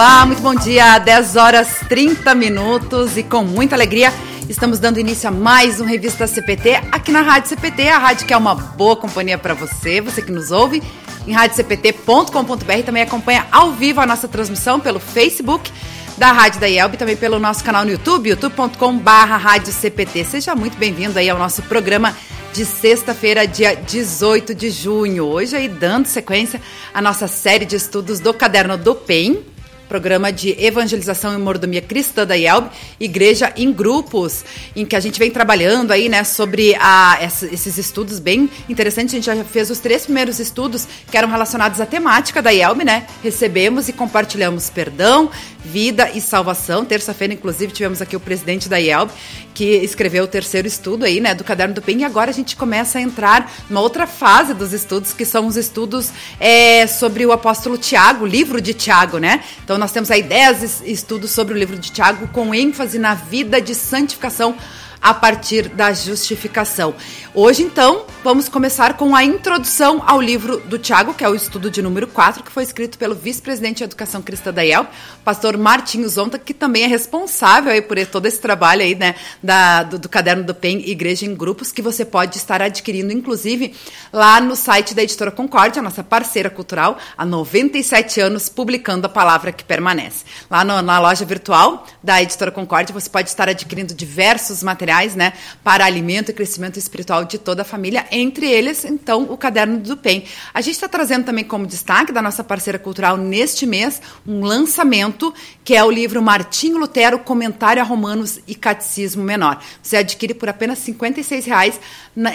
Olá, muito bom dia. 10 horas 30 minutos e com muita alegria estamos dando início a mais um Revista CPT aqui na Rádio CPT, a rádio que é uma boa companhia para você, você que nos ouve em radiocpt.com.br, também acompanha ao vivo a nossa transmissão pelo Facebook da Rádio da IELB, também pelo nosso canal no YouTube, youtube.com.br CPT. Seja muito bem-vindo aí ao nosso programa de sexta-feira, dia 18 de junho. Hoje aí dando sequência à nossa série de estudos do Caderno do PEN, programa de evangelização e mordomia cristã da IELB, Igreja em Grupos, em que a gente vem trabalhando aí, né, sobre a, esses estudos bem interessantes. A gente já fez os três primeiros estudos que eram relacionados à temática da IELB, né? Recebemos e compartilhamos perdão, vida e salvação. Terça-feira, inclusive, tivemos aqui o presidente da IELB, que escreveu o terceiro estudo aí, né, do Caderno do PEN, e agora a gente começa a entrar numa outra fase dos estudos, que são os estudos é, sobre o apóstolo Tiago, o livro de Tiago, né? Então nós temos aí 10 estudos sobre o livro de Tiago, com ênfase na vida de santificação a partir da justificação. Hoje, então, vamos começar com a introdução ao livro do Tiago, que é o estudo de número 4, que foi escrito pelo vice-presidente de Educação Cristã da IEL, pastor Martinho Zonta, que também é responsável aí por todo esse trabalho aí, né, da, do, do caderno do PEN Igreja em Grupos, que você pode estar adquirindo, inclusive, lá no site da Editora Concórdia, nossa parceira cultural, há 97 anos, publicando a palavra que permanece. Lá no, na loja virtual da Editora Concórdia, você pode estar adquirindo diversos materiais, né, para alimento e crescimento espiritual de toda a família, entre eles, então, o Caderno do PEN. A gente está trazendo também como destaque da nossa parceira cultural neste mês um lançamento que é o livro Martinho Lutero, Comentário a Romanos e Catecismo Menor. Você adquire por apenas R$ 56,00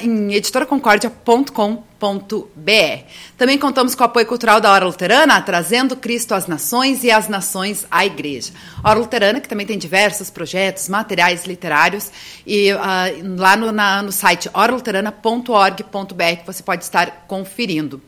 em editoraconcordia.com.br. Também contamos com o apoio cultural da Hora Luterana, trazendo Cristo às nações e as nações à igreja. Hora Luterana, que também tem diversos projetos, materiais literários, e uh, lá no, na, no site oraluterana.org.br que você pode estar conferindo.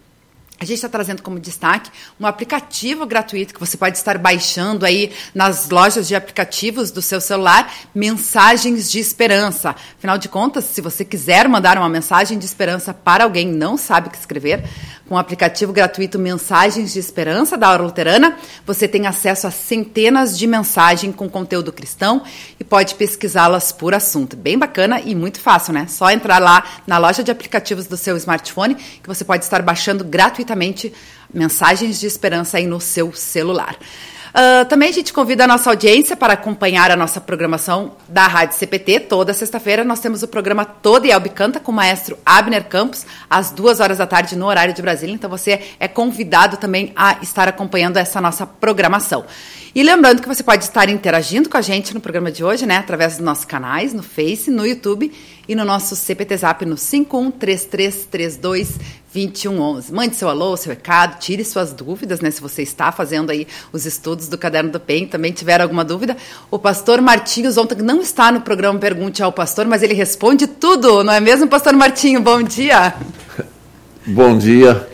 A gente está trazendo como destaque um aplicativo gratuito que você pode estar baixando aí nas lojas de aplicativos do seu celular, Mensagens de Esperança. Afinal de contas, se você quiser mandar uma mensagem de esperança para alguém não sabe o que escrever, com o aplicativo gratuito Mensagens de Esperança da Hora Luterana, você tem acesso a centenas de mensagens com conteúdo cristão e pode pesquisá-las por assunto. Bem bacana e muito fácil, né? Só entrar lá na loja de aplicativos do seu smartphone que você pode estar baixando gratuitamente mensagens de esperança aí no seu celular. Uh, também a gente convida a nossa audiência para acompanhar a nossa programação da Rádio CPT. Toda sexta-feira nós temos o programa Toda e Elbe Canta com o maestro Abner Campos, às duas horas da tarde no horário de Brasília. Então você é convidado também a estar acompanhando essa nossa programação. E lembrando que você pode estar interagindo com a gente no programa de hoje, né? Através dos nossos canais, no Face, no YouTube e no nosso CPT Zap no 5133322111. Mande seu alô, seu recado, tire suas dúvidas, né? Se você está fazendo aí os estudos do Caderno do PEN, também tiver alguma dúvida. O pastor Martinho ontem não está no programa Pergunte ao Pastor, mas ele responde tudo, não é mesmo, pastor Martinho? Bom dia. Bom dia.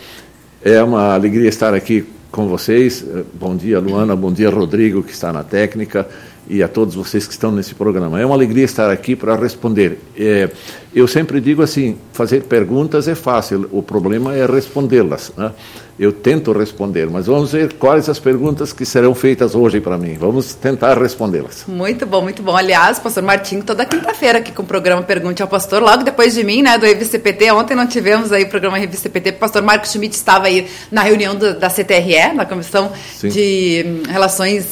É uma alegria estar aqui com vocês. Bom dia, Luana. Bom dia, Rodrigo, que está na técnica, e a todos vocês que estão nesse programa. É uma alegria estar aqui para responder. É, eu sempre digo assim: fazer perguntas é fácil, o problema é respondê-las. Né? eu tento responder, mas vamos ver quais as perguntas que serão feitas hoje para mim. Vamos tentar respondê-las. Muito bom, muito bom. Aliás, pastor Martinho, toda quinta-feira aqui com o programa Pergunte ao Pastor, logo depois de mim, né, do Revista CPT. Ontem não tivemos aí o programa Revista CPT, o pastor Marcos Schmidt estava aí na reunião do, da CTRE, na Comissão Sim. de hum, Relações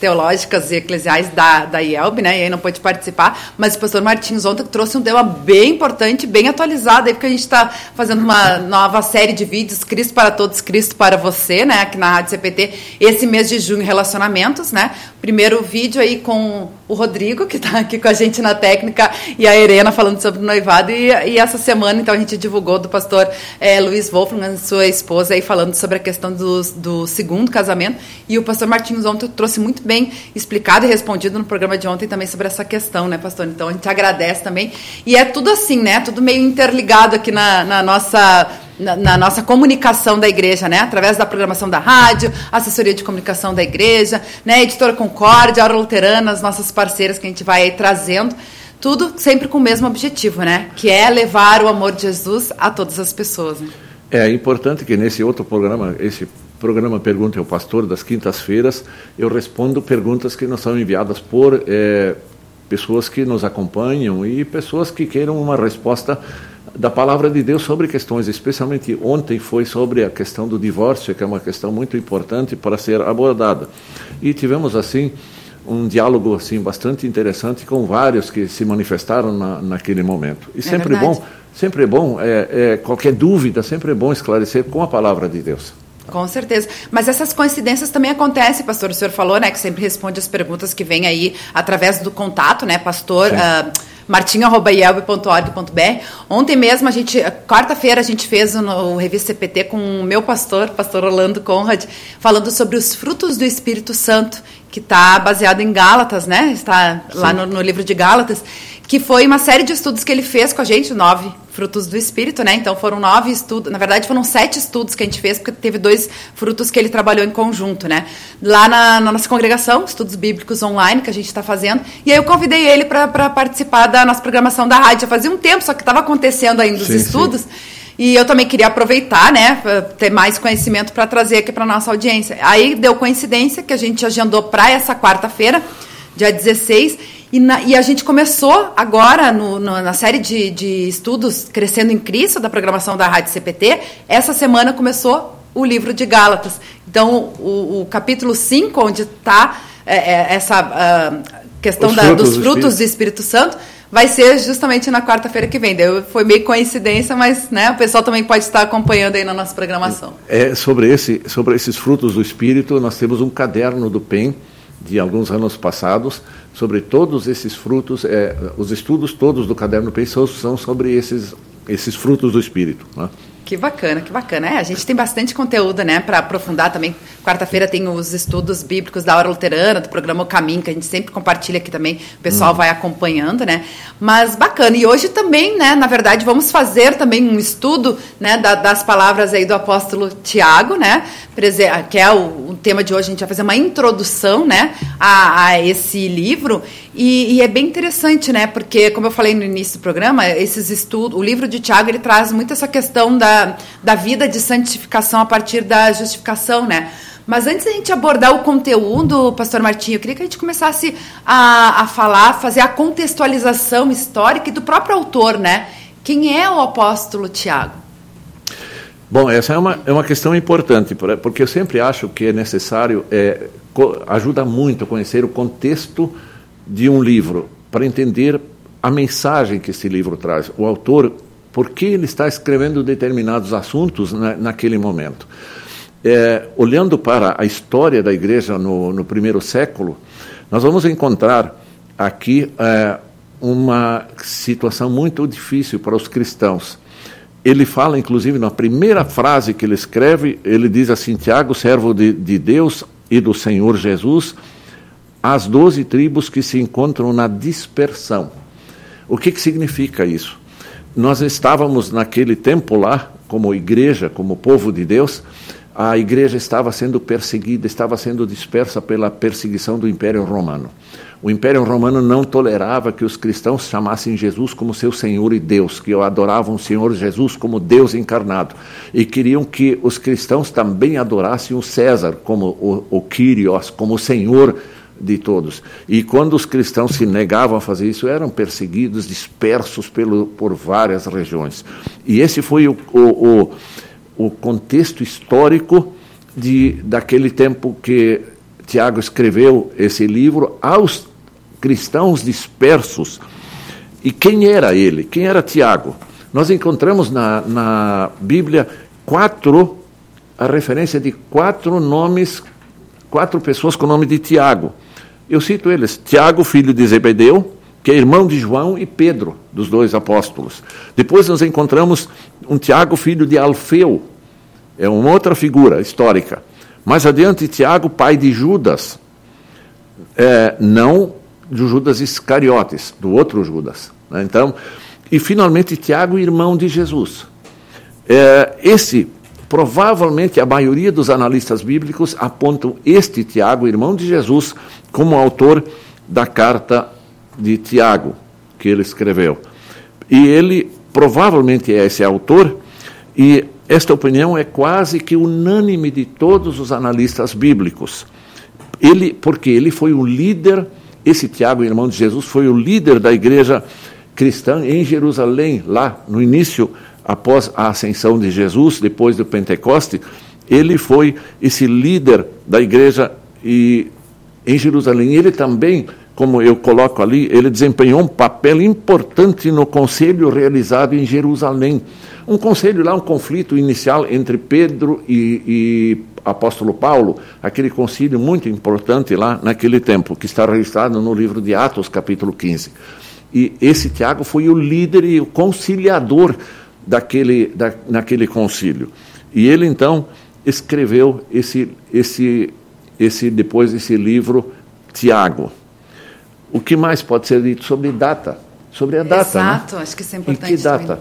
teológicas e eclesiais da, da IELB, né? E aí não pôde participar, mas o pastor Martins ontem trouxe um tema bem importante, bem atualizado, aí porque a gente está fazendo uma nova série de vídeos, Cristo para Todos, Cristo para Você, né? Aqui na Rádio CPT, esse mês de junho, relacionamentos, né? Primeiro vídeo aí com o Rodrigo, que está aqui com a gente na técnica, e a Irena falando sobre o noivado. E, e essa semana, então, a gente divulgou do pastor é, Luiz Wolfgang, sua esposa, aí falando sobre a questão do, do segundo casamento. E o pastor Martins ontem trouxe muito bem explicado e respondido no programa de ontem também sobre essa questão, né, pastor? Então, a gente agradece também. E é tudo assim, né? Tudo meio interligado aqui na, na nossa na, na, nossa comunicação da igreja, né? Através da programação da rádio, assessoria de comunicação da igreja, né? Editora Concórdia, Hora Luterana, as nossas parceiras que a gente vai aí trazendo. Tudo sempre com o mesmo objetivo, né? Que é levar o amor de Jesus a todas as pessoas. Né? É importante que nesse outro programa, esse programa Pergunta ao Pastor das quintas-feiras, eu respondo perguntas que nos são enviadas por é, pessoas que nos acompanham e pessoas que queiram uma resposta da palavra de Deus sobre questões, especialmente ontem foi sobre a questão do divórcio, que é uma questão muito importante para ser abordada. E tivemos assim um diálogo assim bastante interessante com vários que se manifestaram na, naquele momento. E é sempre verdade. bom, sempre bom, é, é, qualquer dúvida, sempre é bom esclarecer com a palavra de Deus. Com certeza. Mas essas coincidências também acontecem, pastor. O senhor falou, né, que sempre responde as perguntas que vêm aí através do contato, né, pastor? Uh, martinho.ielb.org.br. Ontem mesmo, a gente, quarta-feira, a gente fez o Revista CPT com o meu pastor, pastor Orlando Conrad, falando sobre os frutos do Espírito Santo, que está baseado em Gálatas, né? Está Sim. lá no, no livro de Gálatas que foi uma série de estudos que ele fez com a gente, nove frutos do espírito, né? Então foram nove estudos, na verdade foram sete estudos que a gente fez, porque teve dois frutos que ele trabalhou em conjunto, né? Lá na, na nossa congregação, estudos bíblicos online que a gente está fazendo, e aí eu convidei ele para participar da nossa programação da rádio. Já fazia um tempo, só que estava acontecendo ainda os sim, estudos. Sim. E eu também queria aproveitar, né, ter mais conhecimento para trazer aqui para nossa audiência. Aí deu coincidência que a gente agendou para essa quarta-feira, dia 16, e, na, e, a gente começou agora no, no, na série de, de, estudos Crescendo em Cristo, da programação da Rádio CPT. Essa semana começou o livro de Gálatas. Então, o, o capítulo 5, onde está é, é, essa uh, questão da, frutos dos frutos do Espírito. Santo, vai ser justamente na quarta-feira que vem. Deu, foi meio coincidência, mas né, o pessoal também pode estar acompanhando aí na nossa programação. É, sobre, esse, sobre esses frutos do Espírito, nós temos um caderno do PEN de alguns anos passados sobre todos esses frutos. É, os estudos todos do caderno Pensou são sobre esses, esses frutos do Espírito. Né? Que bacana, que bacana. É, a gente tem bastante conteúdo, né, para aprofundar também. Quarta-feira tem os estudos bíblicos da hora luterana, do programa O Caminho, que a gente sempre compartilha aqui também, o pessoal hum. vai acompanhando, né? Mas bacana. E hoje também, né, na verdade, vamos fazer também um estudo, né, da, das palavras aí do apóstolo Tiago, né, que é o, o, tema de hoje, a gente vai fazer uma introdução, né, a, a esse livro. E, e, é bem interessante, né? Porque, como eu falei no início do programa, esses estudos, o livro de Tiago ele traz muito essa questão da, da vida de santificação a partir da justificação, né? Mas antes da gente abordar o conteúdo, Pastor Martinho, eu queria que a gente começasse a, a falar, fazer a contextualização histórica do próprio autor, né? Quem é o apóstolo Tiago? Bom, essa é uma, é uma questão importante, porque eu sempre acho que é necessário, é, ajuda muito a conhecer o contexto de um livro para entender a mensagem que esse livro traz, o autor, por que ele está escrevendo determinados assuntos na, naquele momento. É, olhando para a história da igreja no, no, primeiro século, nós vamos encontrar aqui é, uma situação muito difícil para os cristãos. Ele fala, inclusive, na primeira frase que ele escreve, ele diz assim: Tiago, servo de, de Deus e do Senhor Jesus, as doze tribos que se encontram na dispersão. O que, que significa isso? Nós estávamos naquele tempo lá, como igreja, como povo de Deus, a igreja estava sendo perseguida, estava sendo dispersa pela perseguição do Império Romano. O Império Romano não tolerava que os cristãos chamassem Jesus como seu Senhor e Deus, que adoravam o Senhor Jesus como Deus encarnado. E queriam que os cristãos também adorassem o César como o, o Kyrios, como o Senhor de todos. E quando os cristãos se negavam a fazer isso, eram perseguidos, dispersos pelo, por várias regiões. E esse foi o, o, o, o contexto histórico de, daquele tempo que Tiago escreveu esse livro aos cristãos dispersos. E quem era ele? Quem era Tiago? Nós encontramos na, na Bíblia quatro, a referência de quatro nomes, quatro pessoas com o nome de Tiago. Eu cito eles: Tiago, filho de Zebedeu, que é irmão de João e Pedro, dos dois apóstolos. Depois nós encontramos um Tiago, filho de Alfeu, é uma outra figura histórica. Mais adiante, Tiago, pai de Judas, é, não de Judas Iscariotes, do outro Judas. Né? Então, e finalmente Tiago, irmão de Jesus. É, esse Provavelmente a maioria dos analistas bíblicos apontam este Tiago, irmão de Jesus, como autor da carta de Tiago que ele escreveu. E ele provavelmente é esse autor, e esta opinião é quase que unânime de todos os analistas bíblicos. Ele, porque ele foi o líder, esse Tiago, irmão de Jesus, foi o líder da igreja cristã em Jerusalém, lá no início, após a ascensão de Jesus, depois do Pentecoste, ele foi esse líder da igreja e, em Jerusalém. Ele também, como eu coloco ali, ele desempenhou um papel importante no conselho realizado em Jerusalém. Um conselho lá, um conflito inicial entre Pedro e, e apóstolo Paulo, aquele concílio muito importante lá naquele tempo, que está registrado no livro de Atos, capítulo 15. E esse Tiago foi o líder e o conciliador daquele, da, naquele concílio. E ele então escreveu esse, esse, esse depois esse livro Tiago. O que mais pode ser dito sobre data? Sobre a data. Né? Exato, né? acho que isso é importante. Em que data?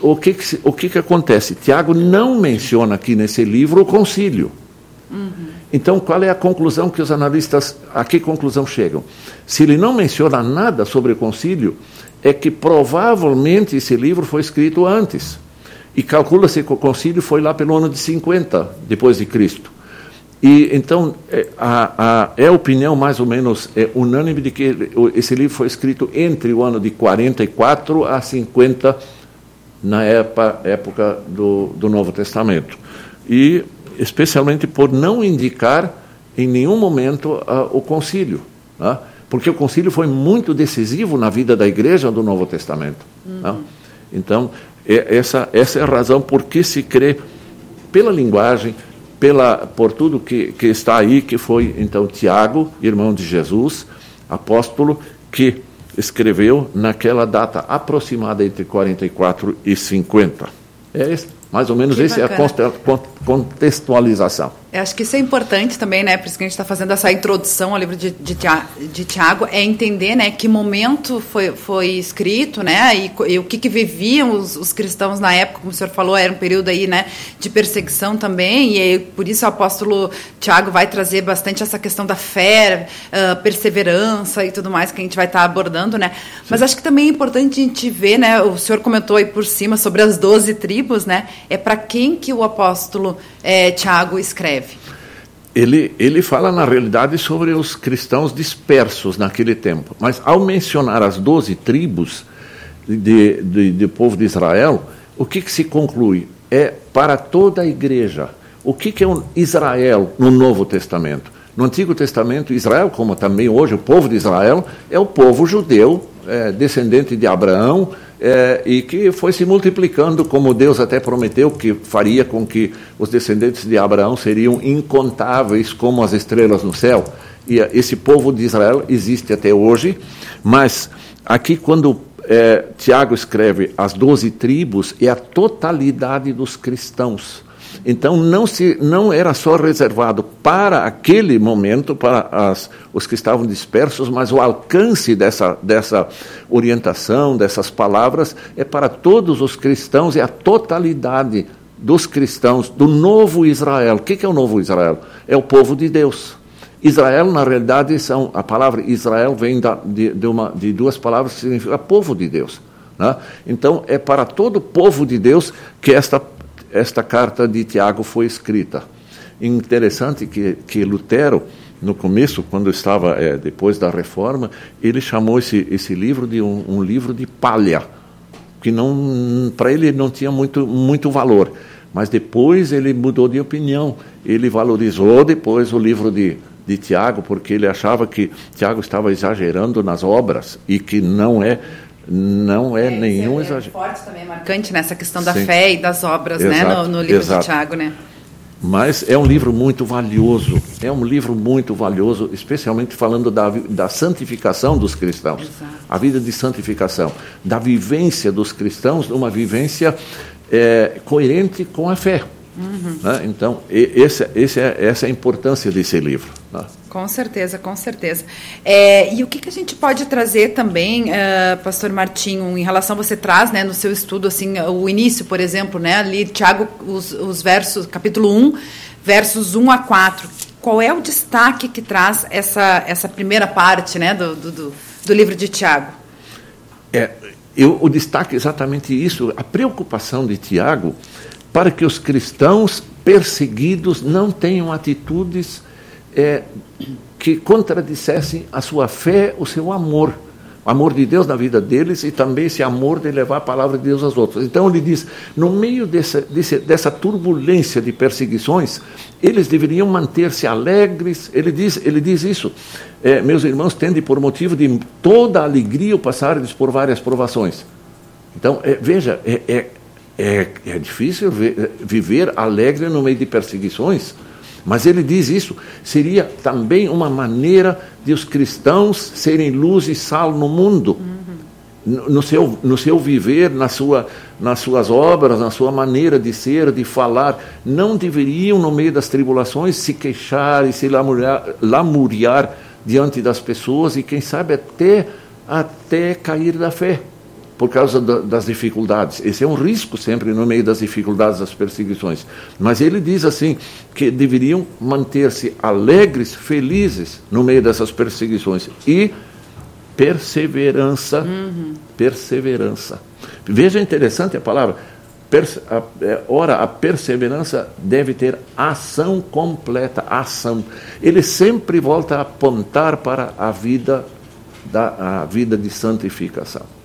O, que, o que, que acontece? Tiago não menciona aqui nesse livro o concílio. Uhum. Então, qual é a conclusão que os analistas, a que conclusão chegam? Se ele não menciona nada sobre o concílio, é que provavelmente esse livro foi escrito antes. E calcula-se que o concílio foi lá pelo ano de 50 depois de Cristo. E então é a, a, é a opinião mais ou menos é, unânime de que esse livro foi escrito entre o ano de 44 a 50 na época, época do, do Novo Testamento. E especialmente por não indicar em nenhum momento o concílio, né? porque o concílio foi muito decisivo na vida da igreja do Novo Testamento. Uhum. Né? Então, é, essa, essa é a razão por que se crê, pela linguagem, pela, por tudo que, que está aí, que foi então Tiago, irmão de Jesus, apóstolo, que escreveu naquela data aproximada entre 44 e 50. É mais ou menos essa é a contextualização. Eu acho que isso é importante também, né? Por isso que a gente está fazendo essa introdução ao livro de, de, de Tiago, é entender, né, que momento foi, foi escrito, né, e, e o que, que viviam os, os, cristãos na época, como o senhor falou, era um período aí, né, de perseguição também, e aí, por isso o apóstolo Tiago vai trazer bastante essa questão da fé, uh, perseverança e tudo mais que a gente vai estar tá abordando, né. Mas acho que também é importante a gente ver, né, o senhor comentou aí por cima sobre as doze tribos, né, é para quem que o apóstolo é, Tiago escreve? Ele, ele fala, na realidade, sobre os cristãos dispersos naquele tempo. Mas, ao mencionar as doze tribos de, de, de povo de Israel, o que, que se conclui? É para toda a igreja. O que, que é um Israel no Novo Testamento? No Antigo Testamento, Israel, como também hoje o povo de Israel, é o povo judeu, é, descendente de Abraão, é, e que foi se multiplicando, como Deus até prometeu que faria com que os descendentes de Abraão seriam incontáveis como as estrelas no céu. E esse povo de Israel existe até hoje, mas aqui, quando é, Tiago escreve as doze tribos, é a totalidade dos cristãos. Então não, se, não era só reservado para aquele momento, para as, os que estavam dispersos, mas o alcance dessa, dessa orientação, dessas palavras, é para todos os cristãos, é a totalidade dos cristãos, do novo Israel. O que é o novo Israel? É o povo de Deus. Israel, na realidade, são, a palavra Israel vem da, de, de, uma, de duas palavras que significa povo de Deus. Né? Então, é para todo povo de Deus que esta esta carta de Tiago foi escrita. Interessante que, que Lutero, no começo, quando estava é, depois da reforma, ele chamou esse, esse livro de um, um livro de palha, que não para ele não tinha muito, muito valor. Mas depois ele mudou de opinião. Ele valorizou depois o livro de, de Tiago, porque ele achava que Tiago estava exagerando nas obras e que não é não é, é nenhum é exagero. forte também, é marcante nessa questão da Sim. fé e das obras, né, exato, né, no, no livro exato. de Tiago, né? Mas é um livro muito valioso, é um livro muito valioso, especialmente falando da, da santificação dos cristãos, Exato. a vida de santificação, da vivência dos cristãos, uma vivência é, coerente com a fé. Uhum. Né? Então, esse, esse é, essa é a importância desse livro. Né? Com certeza, com certeza. É, e o que, que, a gente pode trazer também, uh, Pastor Martinho, em relação você traz, né, no seu estudo, assim, o início, por exemplo, né, ali, Tiago, os, os versos, capítulo 1, versos 1 a 4. Qual é o destaque que traz essa, essa primeira parte, né, do, do, do livro de Tiago? É, eu, o destaque é exatamente isso, a preocupação de Tiago para que os cristãos perseguidos não tenham atitudes é, que contradissessem a sua fé, o seu amor. O amor de Deus na vida deles e também esse amor de levar a palavra de Deus aos outros. Então ele diz: no meio dessa, desse, dessa turbulência de perseguições, eles deveriam manter-se alegres. Ele diz, ele diz isso. É, meus irmãos, tende por motivo de toda alegria o passarem por várias provações. Então, é, veja, é, é, é, é difícil viver alegre no meio de perseguições, mas ele diz isso, seria também uma maneira de os cristãos serem luz e sal no mundo. Uhum. No, seu, no seu viver, na sua, nas suas obras, na sua maneira de ser, de falar, não deveriam, no meio das tribulações, se queixar e se lamuriar, lamuriar diante das pessoas e, quem sabe, até, até cair da fé por causa das dificuldades. Esse é um risco sempre no meio das dificuldades, das perseguições. Mas ele diz assim que deveriam manter-se alegres, felizes no meio dessas perseguições e perseverança, uhum. perseverança. Veja interessante a palavra. é, ora, a perseverança deve ter ação completa, ação. Ele sempre volta a apontar para a vida da a vida de santificação.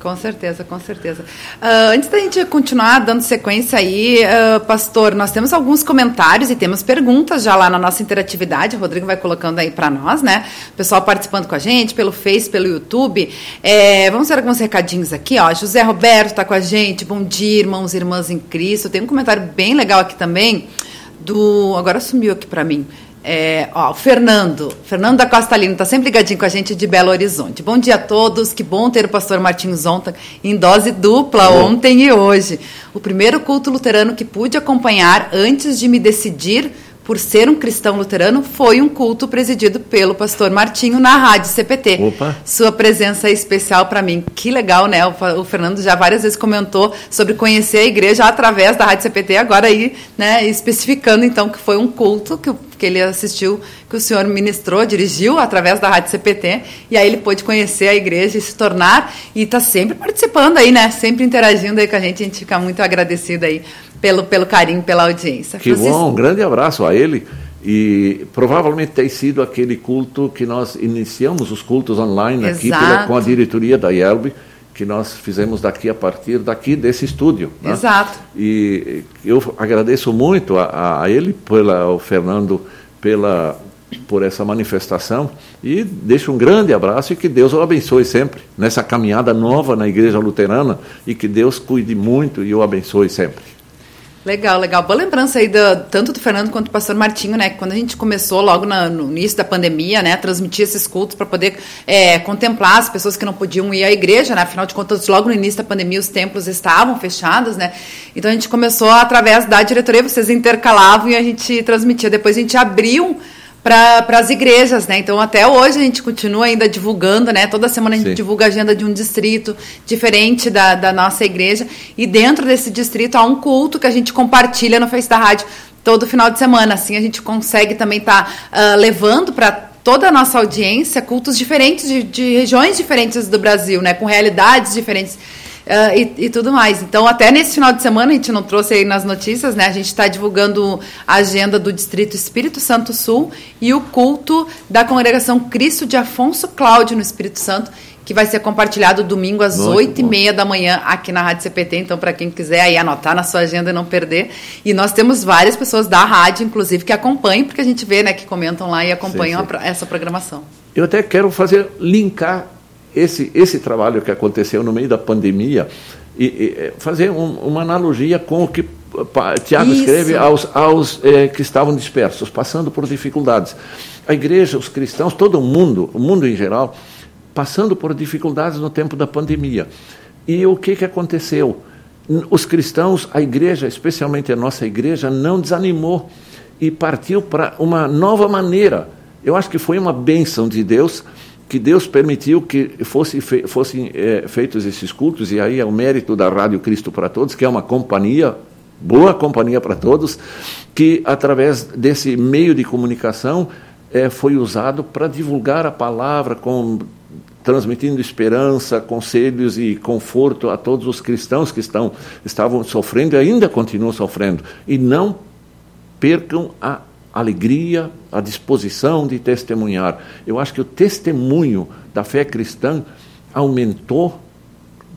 Com certeza, com certeza. Uh, antes da gente continuar dando sequência aí, uh, pastor, nós temos alguns comentários e temos perguntas já lá na nossa interatividade. O Rodrigo vai colocando aí para nós, né? O pessoal participando com a gente pelo Face, pelo YouTube. É, vamos ver alguns recadinhos aqui, ó. José Roberto está com a gente. Bom dia, irmãos e irmãs em Cristo. Tem um comentário bem legal aqui também do. Agora sumiu aqui para mim. É, ó, o Fernando, Fernando da Costa Lino, está sempre ligadinho com a gente de Belo Horizonte. Bom dia a todos, que bom ter o pastor Martins ontem em dose dupla, ontem e hoje. O primeiro culto luterano que pude acompanhar antes de me decidir por ser um cristão luterano, foi um culto presidido pelo pastor Martinho na Rádio CPT. Opa. Sua presença é especial para mim. Que legal, né? O, Fernando já várias vezes comentou sobre conhecer a igreja através da Rádio CPT, agora aí, né, especificando então que foi um culto que, que ele assistiu, que o senhor ministrou, dirigiu através da Rádio CPT, e aí ele pôde conhecer a igreja e se tornar, e está sempre participando aí, né? Sempre interagindo aí com a gente, a gente fica muito agradecido aí pelo, pelo carinho, pela audiência. Que Francisco. bom, um grande abraço a ele. E provavelmente tem sido aquele culto que nós iniciamos os cultos online Exato. aqui pela, com a diretoria da IELB, que nós fizemos daqui a partir daqui desse estúdio. Né? Exato. E eu agradeço muito a, a ele, pela, ao Fernando, pela por essa manifestação e deixo um grande abraço e que Deus o abençoe sempre nessa caminhada nova na Igreja Luterana e que Deus cuide muito e o abençoe sempre. Legal, legal. Boa lembrança aí do, tanto do Fernando quanto do pastor Martinho, né? Quando a gente começou logo na, no início da pandemia, né? Transmitir esses cultos para poder é, contemplar as pessoas que não podiam ir à igreja, né? Afinal de contas, logo no início da pandemia os templos estavam fechados, né? Então a gente começou através da diretoria, vocês intercalavam e a gente transmitia. Depois a gente abriu para as igrejas, né? Então até hoje a gente continua ainda divulgando, né? Toda semana a gente Sim. divulga a agenda de um distrito diferente da, da nossa igreja e dentro desse distrito há um culto que a gente compartilha no Face da Rádio todo final de semana. Assim a gente consegue também estar tá, uh, levando para toda a nossa audiência cultos diferentes de, de regiões diferentes do Brasil, né? Com realidades diferentes uh, e, e, tudo mais. Então, até nesse final de semana, a gente não trouxe aí nas notícias, né? A gente está divulgando a agenda do Distrito Espírito Santo Sul e o culto da congregação Cristo de Afonso Cláudio no Espírito Santo, que vai ser compartilhado domingo às oito e meia da manhã aqui na Rádio CPT. Então, para quem quiser aí anotar na sua agenda e não perder. E nós temos várias pessoas da rádio, inclusive, que acompanham, porque a gente vê, né, que comentam lá e acompanham sim, sim. A, essa programação. Eu até quero fazer linkar esse, esse trabalho que aconteceu no meio da pandemia e, e fazer um, uma analogia com o que Tiago escreve aos, aos é, que estavam dispersos, passando por dificuldades. A igreja, os cristãos, todo mundo, o mundo em geral, passando por dificuldades no tempo da pandemia. E o que, que aconteceu? Os cristãos, a igreja, especialmente a nossa igreja, não desanimou e partiu para uma nova maneira. Eu acho que foi uma bênção de Deus que Deus permitiu que fe, fossem é, feitos esses cultos, e aí é o mérito da Rádio Cristo para Todos, que é uma companhia, boa companhia para todos, que através desse meio de comunicação é, foi usado para divulgar a palavra com transmitindo esperança, conselhos e conforto a todos os cristãos que estão, estavam sofrendo e ainda continuam sofrendo. E não percam a alegria, a disposição de testemunhar. Eu acho que o testemunho da fé cristã aumentou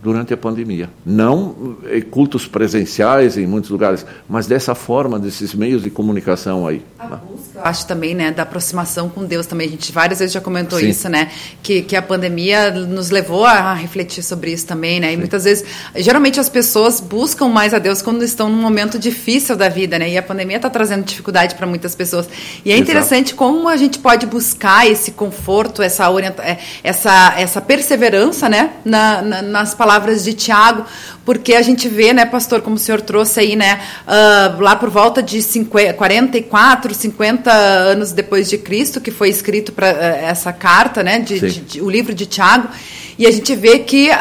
durante a pandemia. Não eh, cultos presenciais em muitos lugares, mas dessa forma, desses meios de comunicação aí. A busca, acho também, né, da aproximação com Deus também. A gente várias vezes já comentou Sim. isso, né, que, que a pandemia nos levou a refletir sobre isso também, né, e Sim. muitas vezes, geralmente as pessoas buscam mais a Deus quando estão num momento difícil da vida, né, e a pandemia está trazendo dificuldade para muitas pessoas. E é interessante Exato. como a gente pode buscar esse conforto, essa, orienta é, essa, essa perseverança, né, na, na, nas palavras palavras de Tiago, porque a gente vê, né, pastor, como o senhor trouxe aí, né, uh, lá por volta de 50, 44, 50 anos depois de Cristo, que foi escrito para uh, eh, essa carta, né, de, de, de, o livro de Tiago, e a gente vê que uh,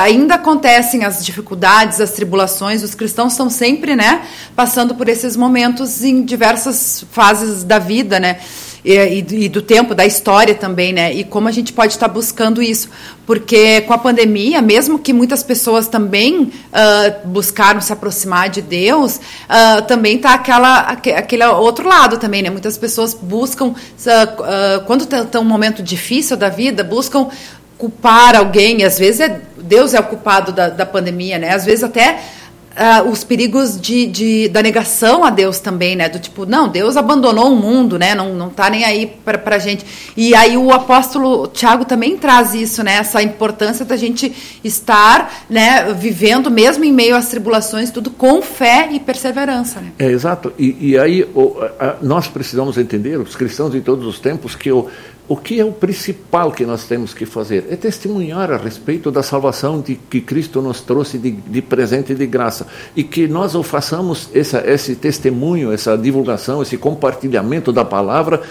ainda acontecem as dificuldades, as tribulações, os cristãos estão sempre, né, passando por esses momentos em diversas fases da vida, né, e, e, do tempo, da história também, né? E como a gente pode estar buscando isso. Porque com a pandemia, mesmo que muitas pessoas também uh, buscaram se aproximar de Deus, uh, também está aquela, aquele outro lado também, né? Muitas pessoas buscam, uh, quando está um momento difícil da vida, buscam culpar alguém, às vezes é, Deus é o culpado da, da pandemia, né? Às vezes até Uh, os perigos de, de, da negação a Deus também, né? Do tipo, não, Deus abandonou o mundo, né? Não, não tá nem aí para pra gente. E aí o apóstolo Tiago também traz isso, né? Essa importância da gente estar, né? Vivendo mesmo em meio às tribulações, tudo com fé e perseverança, né? É, exato. E, e aí o, a, nós precisamos entender, os cristãos de todos os tempos, que o, o que é o principal que nós temos que fazer? É testemunhar a respeito da salvação de, que Cristo nos trouxe de, de presente de graça. E que nós o façamos essa, esse testemunho, essa divulgação, esse compartilhamento da palavra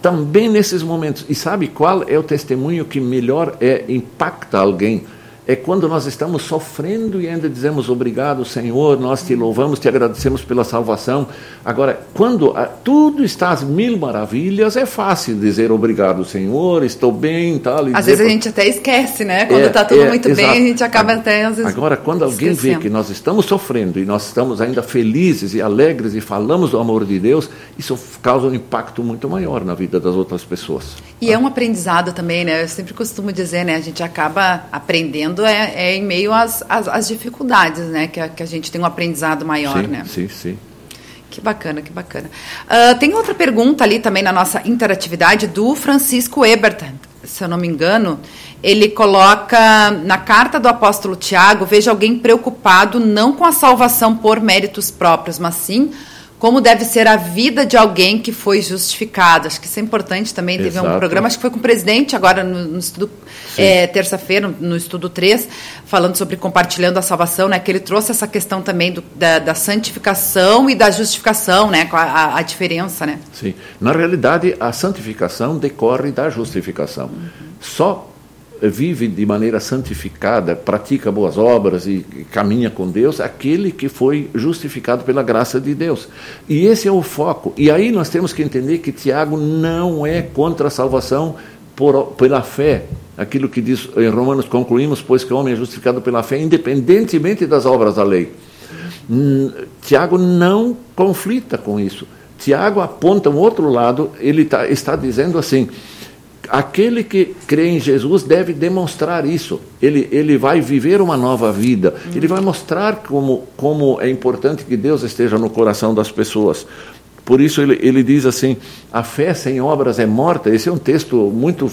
também nesses momentos. E sabe qual é o testemunho que melhor é, impacta alguém? É quando nós estamos sofrendo e ainda dizemos obrigado, Senhor, nós te louvamos, te agradecemos pela salvação. Agora, quando tudo está às mil maravilhas, é fácil dizer obrigado, Senhor, estou bem, tal. Às vezes a gente até esquece, né? Quando está é, tudo é, muito exato. bem, a gente acaba até às vezes. Agora, quando alguém vê que nós estamos sofrendo e nós estamos ainda felizes e alegres e falamos do amor de Deus, isso causa um impacto muito maior na vida das outras pessoas. E é um aprendizado também, né? Eu sempre costumo dizer, né? A gente acaba aprendendo aprendendo é, é em meio às, às, às, dificuldades, né? Que a, que a gente tem um aprendizado maior, sim, né? Sim, sim. Que bacana, que bacana. Uh, tem outra pergunta ali também na nossa interatividade do Francisco Ebert, se eu não me engano. Ele coloca na carta do apóstolo Tiago: veja alguém preocupado não com a salvação por méritos próprios, mas sim como deve ser a vida de alguém que foi justificado. Acho que isso é importante também. Teve Exato. um programa, acho que foi com o presidente, agora no, no estudo, é, terça-feira, no, no, estudo 3, falando sobre compartilhando a salvação, né? Que ele trouxe essa questão também do, da, da, santificação e da justificação, né? A, a, a, diferença, né? Sim. Na realidade, a santificação decorre da justificação. Uhum. Só vive de maneira santificada, pratica boas obras e caminha com Deus, aquele que foi justificado pela graça de Deus. E esse é o foco. E aí nós temos que entender que Tiago não é contra a salvação por, pela fé. Aquilo que diz em Romanos, concluímos, pois que o homem é justificado pela fé, independentemente das obras da lei. Hum, Tiago não conflita com isso. Tiago aponta um outro lado, ele tá, está dizendo assim: aquele que crê em Jesus deve demonstrar isso. Ele, ele vai viver uma nova vida. Uhum. Ele vai mostrar como, como é importante que Deus esteja no coração das pessoas. Por isso ele, ele diz assim: a fé sem obras é morta. Esse é um texto muito,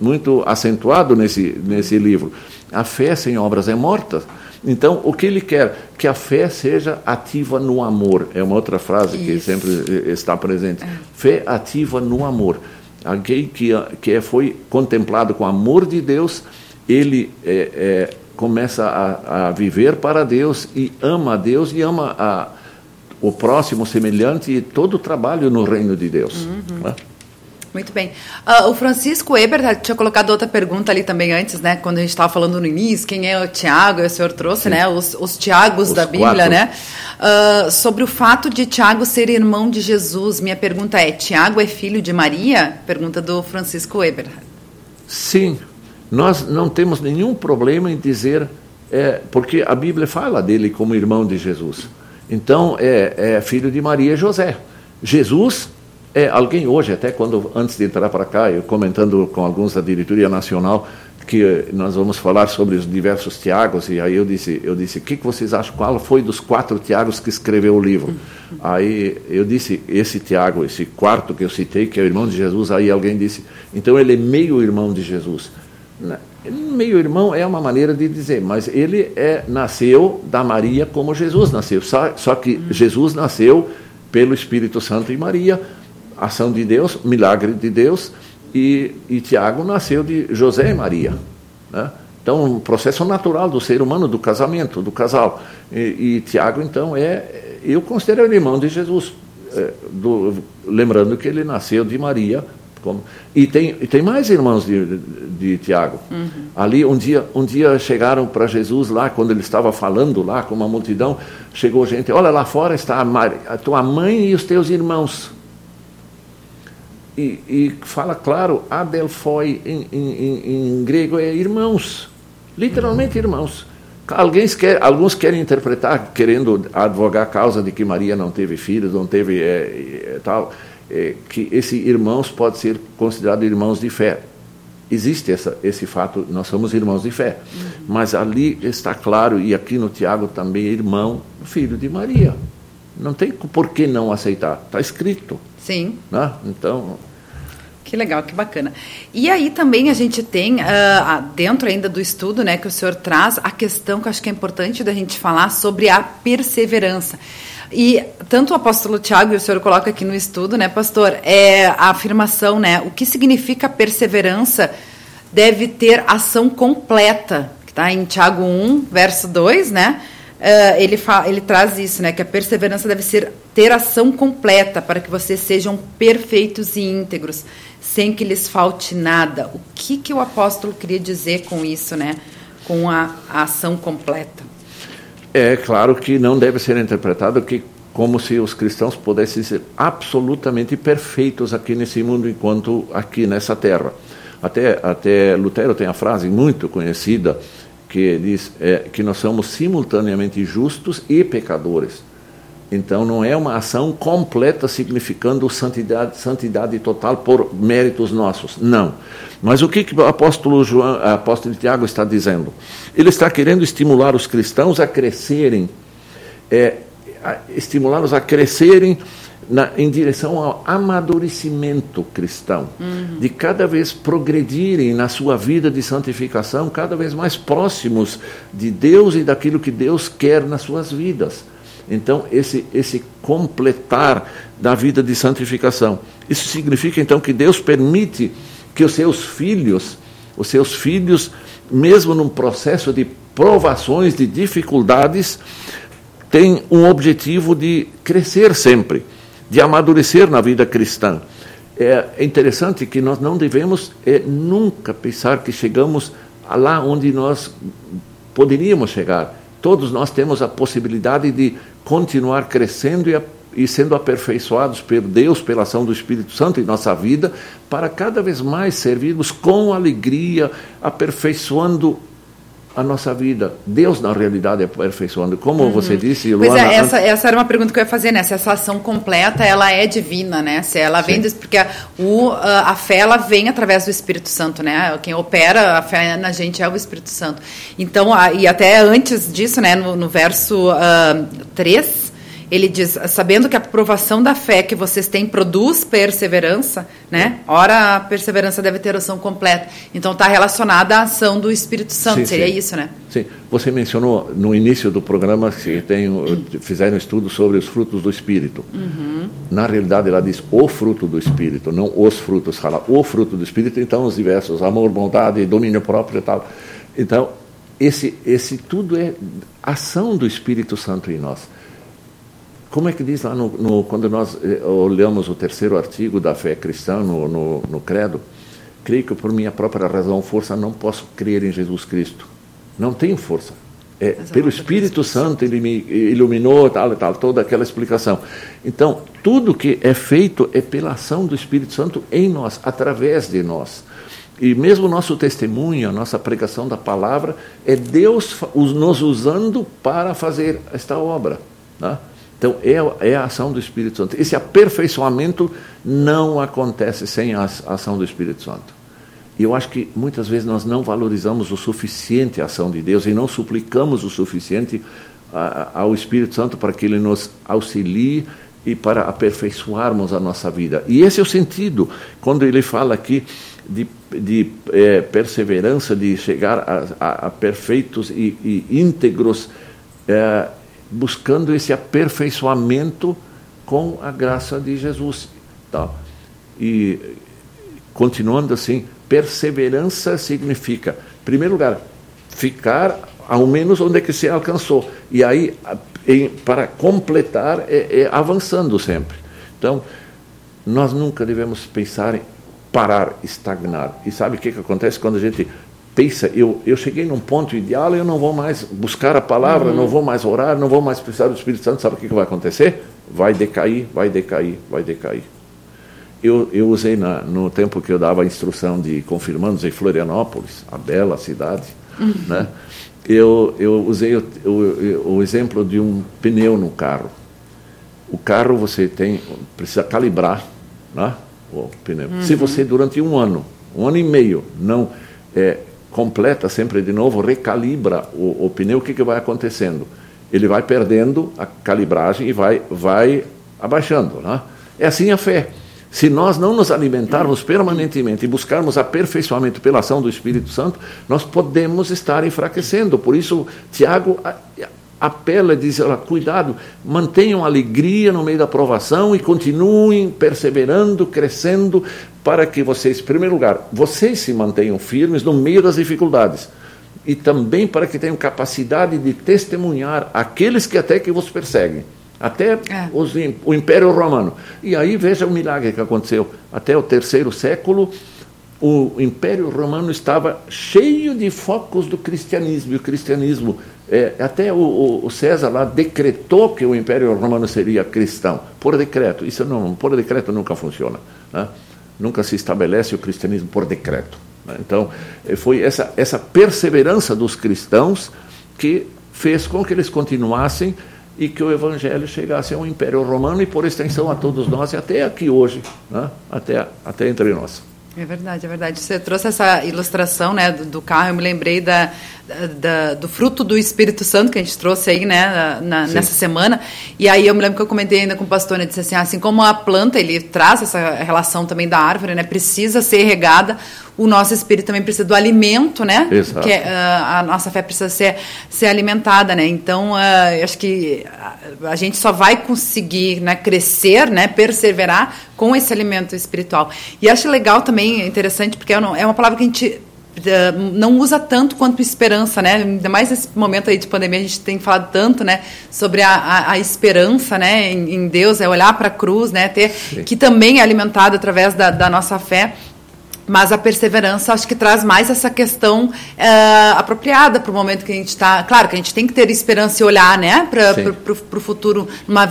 muito acentuado nesse, nesse livro. A fé sem obras é morta. Então, o que ele quer? Que a fé seja ativa no amor. É uma outra frase isso. que sempre está presente. É. Fé ativa no amor alguém que, que é, foi contemplado com o amor de Deus, ele é, é, começa a, a, viver para Deus e ama a Deus e ama a, o próximo semelhante e todo o trabalho no reino de Deus. Uhum. Né? Muito bem. Uh, o Francisco Eber tinha colocado outra pergunta ali também antes, né? Quando a gente estava falando no início, quem é o Tiago? O senhor trouxe, Sim. né? Os, os Tiagos os da Bíblia, quatro. né? Uh, sobre o fato de Tiago ser irmão de Jesus. Minha pergunta é: Tiago é filho de Maria? Pergunta do Francisco Eber. Sim. Nós não temos nenhum problema em dizer, é, porque a Bíblia fala dele como irmão de Jesus. Então, é, é filho de Maria e José. Jesus é alguém hoje, até quando antes de entrar para cá, eu comentando com alguns da diretoria nacional, que nós vamos falar sobre os diversos Tiagos, e aí eu disse, eu disse, o que, que vocês acham, qual foi dos quatro Tiagos que escreveu o livro? Aí eu disse, esse Tiago, esse quarto que eu citei, que é o irmão de Jesus, aí alguém disse, então ele é meio irmão de Jesus. Meio irmão é uma maneira de dizer, mas ele é, nasceu da Maria como Jesus nasceu, só, só que Jesus nasceu pelo Espírito Santo e Maria, ação de Deus, milagre de Deus, e, e Tiago nasceu de José e Maria. Né? Então, um processo natural do ser humano, do casamento, do casal. E, e Tiago, então, é, eu considero ele irmão de Jesus. É, do, lembrando que ele nasceu de Maria. Como, e, tem, e tem mais irmãos de, de, de Tiago. Uhum. Ali, um dia, um dia chegaram para Jesus lá, quando ele estava falando lá com uma multidão, chegou gente, olha lá fora está a, Maria, a tua mãe e os teus irmãos e, e fala claro, adelphoi em, em, em, grego é irmãos, literalmente irmãos. Alguns, quer, alguns querem interpretar, querendo advogar a causa de que Maria não teve filhos, não teve é, é, tal, é, que esses irmãos podem ser considerados irmãos de fé. Existe essa, esse fato, nós somos irmãos de fé. Uhum. Mas ali está claro, e aqui no Tiago também, irmão, filho de Maria. Não tem por que não aceitar, está escrito. Sim. Né? Então. Que legal, que bacana. E aí também a gente tem, uh, dentro ainda do estudo né, que o senhor traz, a questão que eu acho que é importante da gente falar sobre a perseverança. E tanto o apóstolo Tiago e o senhor coloca aqui no estudo, né, pastor, é a afirmação, né, o que significa perseverança deve ter ação completa, que está em Tiago 1, verso 2, né, uh, ele, ele traz isso, né? Que a perseverança deve ser ter ação completa para que vocês sejam perfeitos e íntegros, sem que lhes falte nada. O que, que o apóstolo queria dizer com isso, né? Com a, a ação completa? É claro que não deve ser interpretado que como se os cristãos pudessem ser absolutamente perfeitos aqui nesse mundo enquanto aqui nessa terra. Até, até Lutero tem a frase muito conhecida que diz é, que nós somos simultaneamente justos e pecadores. Então não é uma ação completa significando santidade, santidade total por méritos nossos. Não. Mas o que, que o apóstolo João, apóstolo Tiago está dizendo? Ele está querendo estimular os cristãos a crescerem, é, estimulá-los a crescerem na, em direção ao amadurecimento cristão, uhum. de cada vez progredirem na sua vida de santificação, cada vez mais próximos de Deus e daquilo que Deus quer nas suas vidas. Então, esse, esse completar da vida de santificação. Isso significa, então, que Deus permite que os seus filhos, os seus filhos, mesmo num processo de provações, de dificuldades, têm um objetivo de crescer sempre de amadurecer na vida cristã. É interessante que nós não devemos é, nunca pensar que chegamos lá onde nós poderíamos chegar. Todos nós temos a possibilidade de continuar crescendo e, e sendo aperfeiçoados por Deus, pela ação do Espírito Santo em nossa vida, para cada vez mais servirmos com alegria, aperfeiçoando a nossa vida. Deus, na realidade, é aperfeiçoando. Como uhum. você disse, Luana... Pois é, essa, essa era uma pergunta que eu ia fazer, né? Se essa ação completa, ela é divina, né? Se ela vem... Des, porque a, o, a fé, ela vem através do Espírito Santo, né? Quem opera a fé na gente é o Espírito Santo. Então, a, e até antes disso, né? No, no verso uh, 3 ele diz, sabendo que a provação da fé que vocês têm produz perseverança, né? Ora, a perseverança deve ter ação completa. Então, está relacionada à ação do Espírito Santo, sim, seria sim. isso, né? Sim. Você mencionou no início do programa que tem, fizeram um estudo sobre os frutos do Espírito. Uhum. Na realidade, ela diz o fruto do Espírito, não os frutos. Fala o fruto do Espírito, então os diversos, amor, bondade, domínio próprio e tal. Então, esse, esse tudo é ação do Espírito Santo em nós. Como é que diz lá no, no, quando nós eh, olhamos o terceiro artigo da fé cristã no, no, no credo? Creio que por minha própria razão, força, não posso crer em Jesus Cristo. Não tenho força. É, pelo Espírito Santo ele me iluminou, tal e tal, toda aquela explicação. Então, tudo que é feito é pela ação do Espírito Santo em nós, através de nós. E mesmo o nosso testemunho, a nossa pregação da palavra, é Deus nos usando para fazer esta obra. Tá? Então, é, é a ação do Espírito Santo. Esse aperfeiçoamento não acontece sem a ação do Espírito Santo. E eu acho que muitas vezes nós não valorizamos o suficiente a ação de Deus e não suplicamos o suficiente ao Espírito Santo para que ele nos auxilie e para aperfeiçoarmos a nossa vida. E esse é o sentido, quando ele fala aqui de, de é, perseverança, de chegar a, a, a perfeitos e, e íntegros, é, buscando esse aperfeiçoamento com a graça de Jesus. Tá? E continuando assim, perseverança significa, em primeiro lugar, ficar ao menos onde é que se alcançou. E aí, em, para completar, é, é avançando sempre. Então, nós nunca devemos pensar em parar, estagnar. E sabe o que, que acontece quando a gente pensa, eu, eu cheguei num ponto ideal, eu não vou mais buscar a palavra, uhum. não vou mais orar, não vou mais precisar do Espírito Santo, sabe o que, que vai acontecer? Vai decair, vai decair, vai decair eu, eu usei na, no tempo que eu dava a instrução de confirmandos em Florianópolis, a bela cidade, uhum. né? eu, eu usei o, o, o, exemplo de um pneu no carro. O carro você tem precisa calibrar né? o pneu. Uhum. Se você durante um ano, um ano e meio, não é, completa sempre de novo, recalibra o, o pneu, o que, que vai acontecendo? Ele vai perdendo a calibragem e vai, vai abaixando. Né? É assim a fé. Se nós não nos alimentarmos permanentemente e buscarmos aperfeiçoamento pela ação do Espírito Santo, nós podemos estar enfraquecendo. Por isso, Tiago apela, diz: olha, cuidado, mantenham alegria no meio da provação e continuem perseverando, crescendo, para que vocês, em primeiro lugar, vocês se mantenham firmes no meio das dificuldades e também para que tenham capacidade de testemunhar aqueles que até que vos perseguem até é. os, o Império Romano. E aí veja o milagre que aconteceu. Até o terceiro século, o Império Romano estava cheio de focos do cristianismo. E o cristianismo, é, até o, o, César lá decretou que o Império Romano seria cristão, por decreto. Isso não, por decreto nunca funciona. Né? Nunca se estabelece o cristianismo por decreto. Né? Então, eh, foi essa, essa perseverança dos cristãos que fez com que eles continuassem e que o Evangelho chegasse ao Império Romano e, por extensão, a todos nós e até aqui hoje, né? até, até entre nós. É verdade, é verdade. Você trouxe essa ilustração né, do, do carro, eu me lembrei da, da, do fruto do Espírito Santo que a gente trouxe aí né, na, nessa semana. E aí eu me lembro que eu comentei ainda com o pastor, né, disse assim, assim como a planta, ele traz essa relação também da árvore, né, precisa ser regada, o nosso espírito também precisa do alimento, né? Exato. Que uh, a nossa fé precisa ser, ser alimentada, né? Então, uh, eu acho que a gente só vai conseguir né, crescer, né, perseverar com esse alimento espiritual. E acho legal também, interessante, porque é uma palavra que a gente não usa tanto quanto esperança, né? Ainda mais nesse momento aí de pandemia, a gente tem falado tanto, né? Sobre a, a, a esperança, né? Em, em, Deus, é olhar para a cruz, né? Ter, que também é alimentado através da, da nossa fé. Mas a perseverança acho que traz mais essa questão uh, apropriada para o momento que a gente está. Claro que a gente tem que ter esperança e olhar né, para o futuro, uma,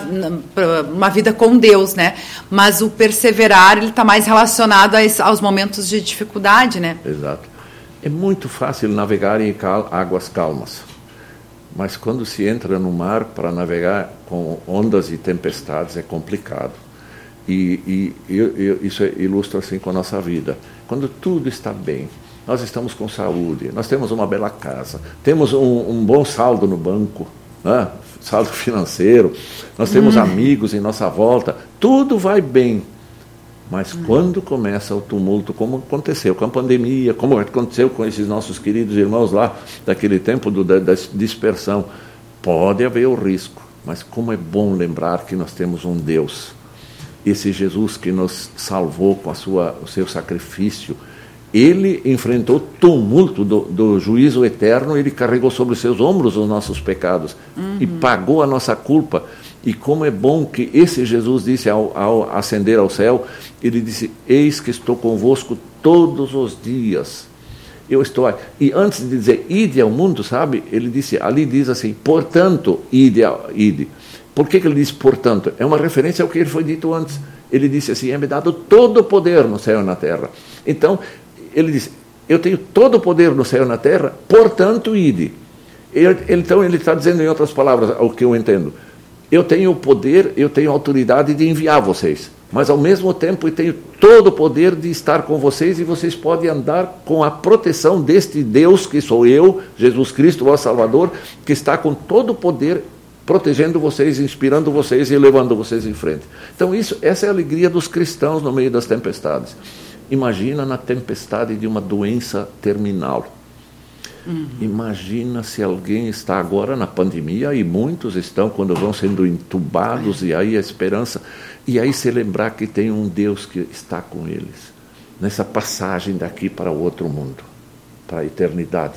uma vida com Deus, né? Mas o perseverar ele está mais relacionado a aos momentos de dificuldade, né? Exato. É muito fácil navegar em cal águas calmas, mas quando se entra no mar para navegar com ondas e tempestades é complicado. E, e isso ilustra assim com a nossa vida. Quando tudo está bem, nós estamos com saúde, nós temos uma bela casa, temos um, um bom saldo no banco, né? saldo financeiro, nós temos hum. amigos em nossa volta, tudo vai bem. Mas quando começa o tumulto, como aconteceu com a pandemia, como aconteceu com esses nossos queridos irmãos lá, daquele tempo do, da, da dispersão, pode haver o risco. Mas como é bom lembrar que nós temos um Deus, esse Jesus que nos salvou com a sua, o seu sacrifício, ele enfrentou o tumulto do, do, juízo eterno, ele carregou sobre os seus ombros os nossos pecados uhum. e pagou a nossa culpa. E como é bom que esse Jesus disse ao, ao ascender ao céu, ele disse: Eis que estou convosco todos os dias. Eu estou aí. E antes de dizer ide ao mundo, sabe? Ele disse, ali diz assim, portanto, ide, ide. Por que, que ele disse portanto? É uma referência ao que ele foi dito antes. Ele disse assim: é me dado todo o poder no céu e na terra. Então, ele disse: eu tenho todo o poder no céu e na terra, portanto, ide. Ele, então, ele está dizendo, em outras palavras, o que eu entendo: eu tenho o poder, eu tenho a autoridade de enviar vocês, mas ao mesmo tempo eu tenho todo o poder de estar com vocês e vocês podem andar com a proteção deste Deus que sou eu, Jesus Cristo, vosso Salvador, que está com todo o poder protegendo vocês, inspirando vocês e levando vocês em frente. Então isso, essa é a alegria dos cristãos no meio das tempestades. Imagina na tempestade de uma doença terminal. Uhum. Imagina se alguém está agora na pandemia e muitos estão quando vão sendo entubados e aí a esperança e aí se lembrar que tem um Deus que está com eles nessa passagem daqui para o outro mundo, para a eternidade.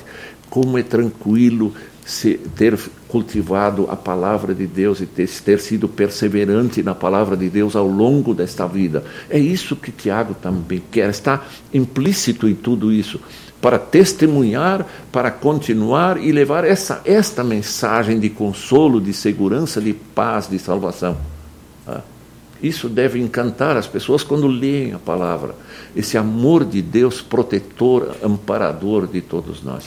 Como é tranquilo se, ter cultivado a palavra de Deus e ter, ter, sido perseverante na palavra de Deus ao longo desta vida. É isso que Tiago também quer, está implícito em tudo isso, para testemunhar, para continuar e levar essa, esta mensagem de consolo, de segurança, de paz, de salvação. Ah, isso deve encantar as pessoas quando leem a palavra, esse amor de Deus protetor, amparador de todos nós.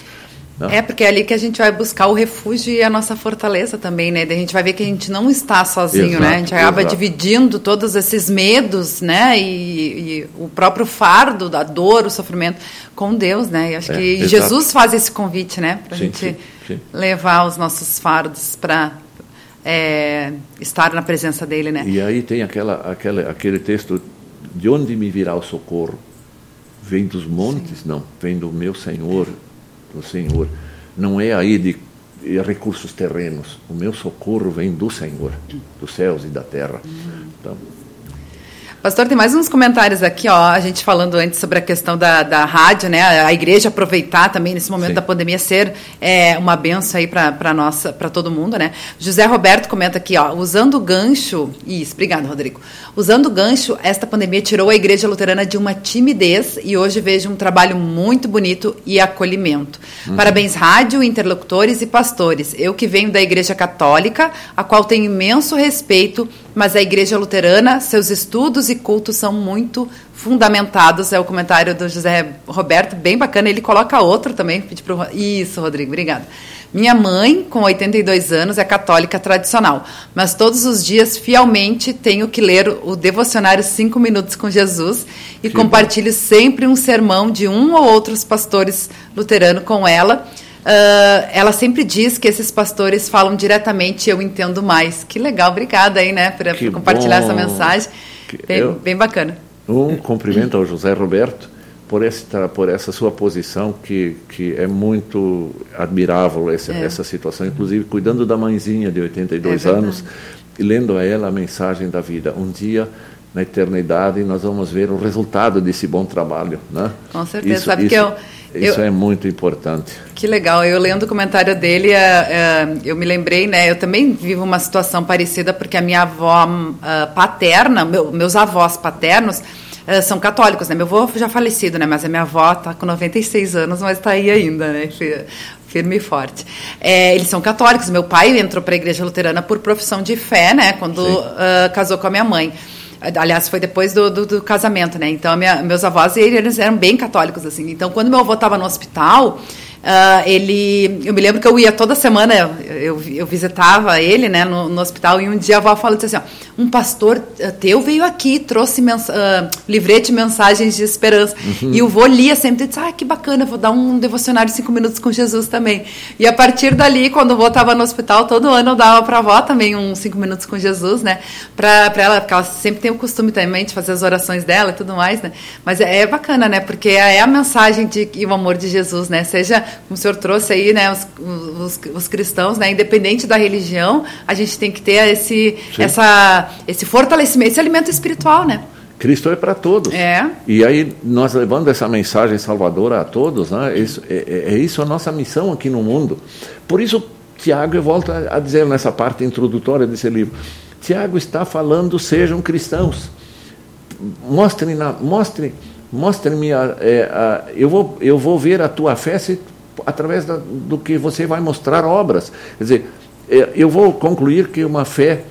É, porque é ali que a gente vai buscar o refúgio e a nossa fortaleza também, né? a gente vai ver que a gente não está sozinho, exato, né? A gente acaba exato. dividindo todos esses medos, né? E, e, o próprio fardo da dor, o sofrimento com Deus, né? E acho é, que exato. Jesus faz esse convite, né? Para a gente sim, sim. levar os nossos fardos para é, estar na presença dele, né? E aí tem aquela, aquela, aquele texto, de onde me virá o socorro? Vem dos montes? Sim. Não, vem do meu Senhor do Senhor. Não é aí de recursos terrenos. O meu socorro vem do Senhor, dos céus e da terra. Então, Pastor, tem mais uns comentários aqui, ó. A gente falando antes sobre a questão da, da rádio, né? A igreja aproveitar também nesse momento Sim. da pandemia ser é, uma benção aí para nossa, para todo mundo, né? José Roberto comenta aqui, ó, usando o gancho, isso, obrigado, Rodrigo. Usando o gancho, esta pandemia tirou a igreja luterana de uma timidez e hoje vejo um trabalho muito bonito e acolhimento. Uhum. Parabéns, rádio, interlocutores e pastores. Eu que venho da igreja católica, a qual tenho imenso respeito mas a igreja luterana, seus estudos e cultos são muito fundamentados. É o comentário do José Roberto, bem bacana. Ele coloca outro também. Pro... Isso, Rodrigo, obrigada. Minha mãe, com 82 anos, é católica tradicional, mas todos os dias, fielmente, tenho que ler o devocionário Cinco Minutos com Jesus e compartilho sempre um sermão de um ou outros pastores luteranos com ela Uh, ela sempre diz que esses pastores falam diretamente eu entendo mais. Que legal, obrigada aí, né, por, por compartilhar bom. essa mensagem. Bem, eu, bem, bacana. Um cumprimento ao José Roberto por essa, por essa sua posição que, que é muito admirável essa, é. essa situação, inclusive cuidando da mãezinha de 82 é anos e lendo a ela a mensagem da vida. Um dia na eternidade nós vamos ver o resultado desse bom trabalho, né? Com certeza. Isso, Sabe isso, que eu isso eu, é muito importante. Que legal. Eu lendo o comentário dele, é, é, eu me lembrei, né? Eu também vivo uma situação parecida porque a minha avó uh, paterna, meu, meus avós paternos uh, são católicos, né? Meu avô já falecido, né? Mas a minha avó está com 96 anos, mas está aí ainda, né? Firme e forte. É, eles são católicos. Meu pai entrou para a igreja luterana por profissão de fé, né? Quando uh, casou com a minha mãe. Aliás, foi depois do, do, do casamento, né? Então, minha, meus avós, eles eram bem católicos, assim. Então, quando meu avô estava no hospital, Uh, ele, eu me lembro que eu ia toda semana, eu, eu visitava ele, né, no, no, hospital, e um dia a avó falou assim, ó, um pastor eh, teu veio aqui, trouxe mens uh, livrete mensagens de esperança, uhum. e o vô lia sempre, disse, ah, que bacana, vou dar um devocionário de cinco minutos com Jesus também, e a partir dali, quando o vô estava no hospital, todo ano eu dava para a avó também uns cinco minutos com Jesus, né, para ela, porque ela sempre tem o costume também de fazer as orações dela e tudo mais, né, mas é, é bacana, né, porque é a mensagem de, e o amor de Jesus, né, seja como o senhor trouxe aí, né, os, os, os, cristãos, né, independente da religião, a gente tem que ter esse, essa, esse fortalecimento, esse alimento espiritual, né? Cristo é para todos. É. E aí, nós levando essa mensagem salvadora a todos, né, isso, é, é, é isso a nossa missão aqui no mundo. Por isso, Tiago, eu volto a dizer nessa parte introdutória desse livro, Tiago está falando, sejam cristãos. Mostrem, na, mostrem, mostrem-me, a, é, a, eu, vou, eu vou ver a tua fé se através da, do que você vai mostrar obras. Quer dizer, é, eu vou concluir que uma fé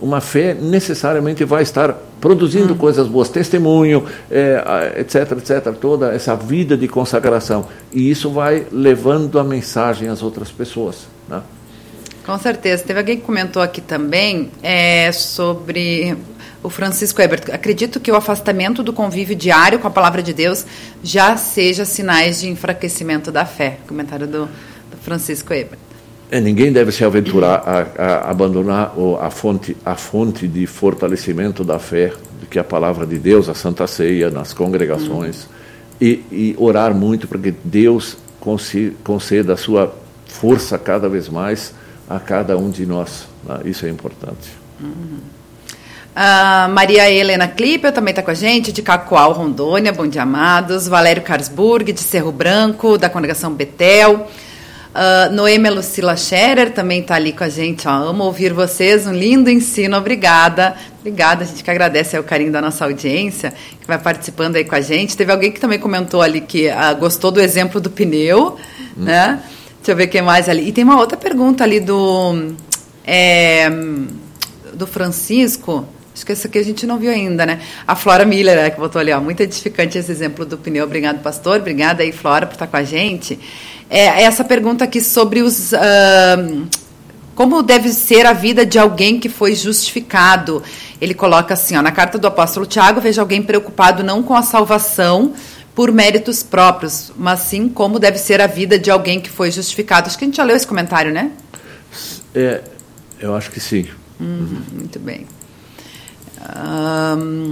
uma fé necessariamente vai estar produzindo hum. coisas boas, testemunho, é, etc, etc, toda essa vida de consagração. E isso vai levando a mensagem às outras pessoas. Né? Com certeza. Teve alguém que comentou aqui também é, sobre o Francisco Ebert. Acredito que o afastamento do convívio diário com a palavra de Deus já seja sinais de enfraquecimento da fé. Comentário do, do Francisco Ebert. É, ninguém deve se aventurar a, a abandonar a fonte, a fonte de fortalecimento da fé, que é a palavra de Deus, a Santa Ceia, nas congregações, uhum. e, e, orar muito para que Deus conceda a sua força cada vez mais a cada um de nós. Né? Isso é importante. Uhum. Uh, Maria Helena Clipper também está com a gente, de Cacoal, Rondônia, bom dia, amados. Valério Carsburg, de Cerro Branco, da congregação Betel. Uh, Noêmia Lucila Scherer também está ali com a gente. Ó. Amo ouvir vocês, um lindo ensino, obrigada. Obrigada, a gente que agradece o carinho da nossa audiência, que vai participando aí com a gente. Teve alguém que também comentou ali que uh, gostou do exemplo do pneu, hum. né? Deixa eu ver quem mais ali. E tem uma outra pergunta ali do, é, do Francisco. Acho que essa aqui a gente não viu ainda, né? A Flora Miller, é, que botou ali, ó. Muito edificante esse exemplo do pneu. Obrigado, pastor. Obrigada aí, Flora, por estar com a gente. É, essa pergunta aqui sobre os. Uh, como deve ser a vida de alguém que foi justificado? Ele coloca assim, ó, na carta do apóstolo Tiago, veja alguém preocupado não com a salvação por méritos próprios, mas sim como deve ser a vida de alguém que foi justificado. Acho que a gente já leu esse comentário, né? É, eu acho que sim. Uhum, muito bem